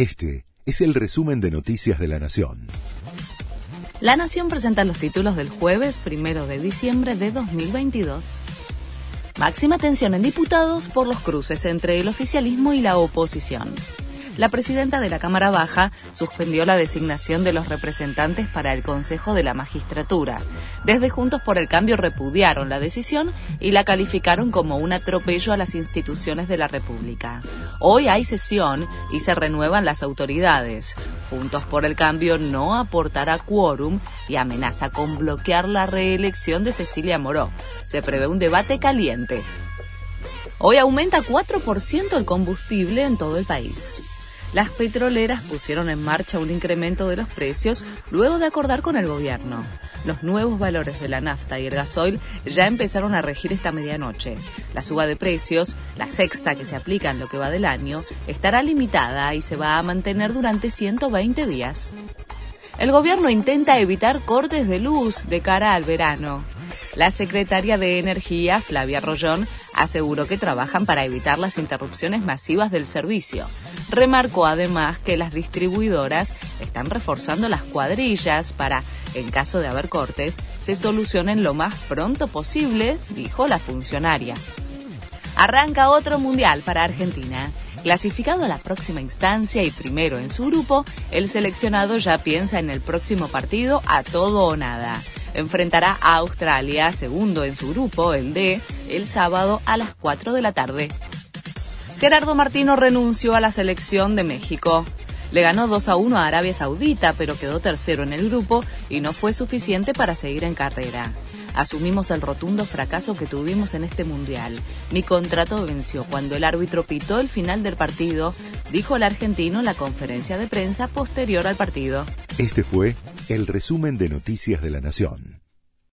Este es el resumen de Noticias de la Nación. La Nación presenta los títulos del jueves primero de diciembre de 2022. Máxima tensión en diputados por los cruces entre el oficialismo y la oposición la presidenta de la Cámara Baja suspendió la designación de los representantes para el Consejo de la Magistratura. Desde Juntos por el Cambio repudiaron la decisión y la calificaron como un atropello a las instituciones de la República. Hoy hay sesión y se renuevan las autoridades. Juntos por el Cambio no aportará quórum y amenaza con bloquear la reelección de Cecilia Moró. Se prevé un debate caliente. Hoy aumenta 4% el combustible en todo el país las petroleras pusieron en marcha un incremento de los precios luego de acordar con el gobierno. Los nuevos valores de la nafta y el gasoil ya empezaron a regir esta medianoche. La suba de precios, la sexta que se aplica en lo que va del año, estará limitada y se va a mantener durante 120 días. El gobierno intenta evitar cortes de luz de cara al verano. La secretaria de Energía, Flavia Rollón, aseguró que trabajan para evitar las interrupciones masivas del servicio. Remarcó además que las distribuidoras están reforzando las cuadrillas para, en caso de haber cortes, se solucionen lo más pronto posible, dijo la funcionaria. Arranca otro mundial para Argentina. Clasificado a la próxima instancia y primero en su grupo, el seleccionado ya piensa en el próximo partido a todo o nada. Enfrentará a Australia, segundo en su grupo, el D, el sábado a las 4 de la tarde. Gerardo Martino renunció a la selección de México. Le ganó 2 a 1 a Arabia Saudita, pero quedó tercero en el grupo y no fue suficiente para seguir en carrera. Asumimos el rotundo fracaso que tuvimos en este mundial. Mi contrato venció cuando el árbitro pitó el final del partido, dijo el argentino en la conferencia de prensa posterior al partido. Este fue el resumen de Noticias de la Nación.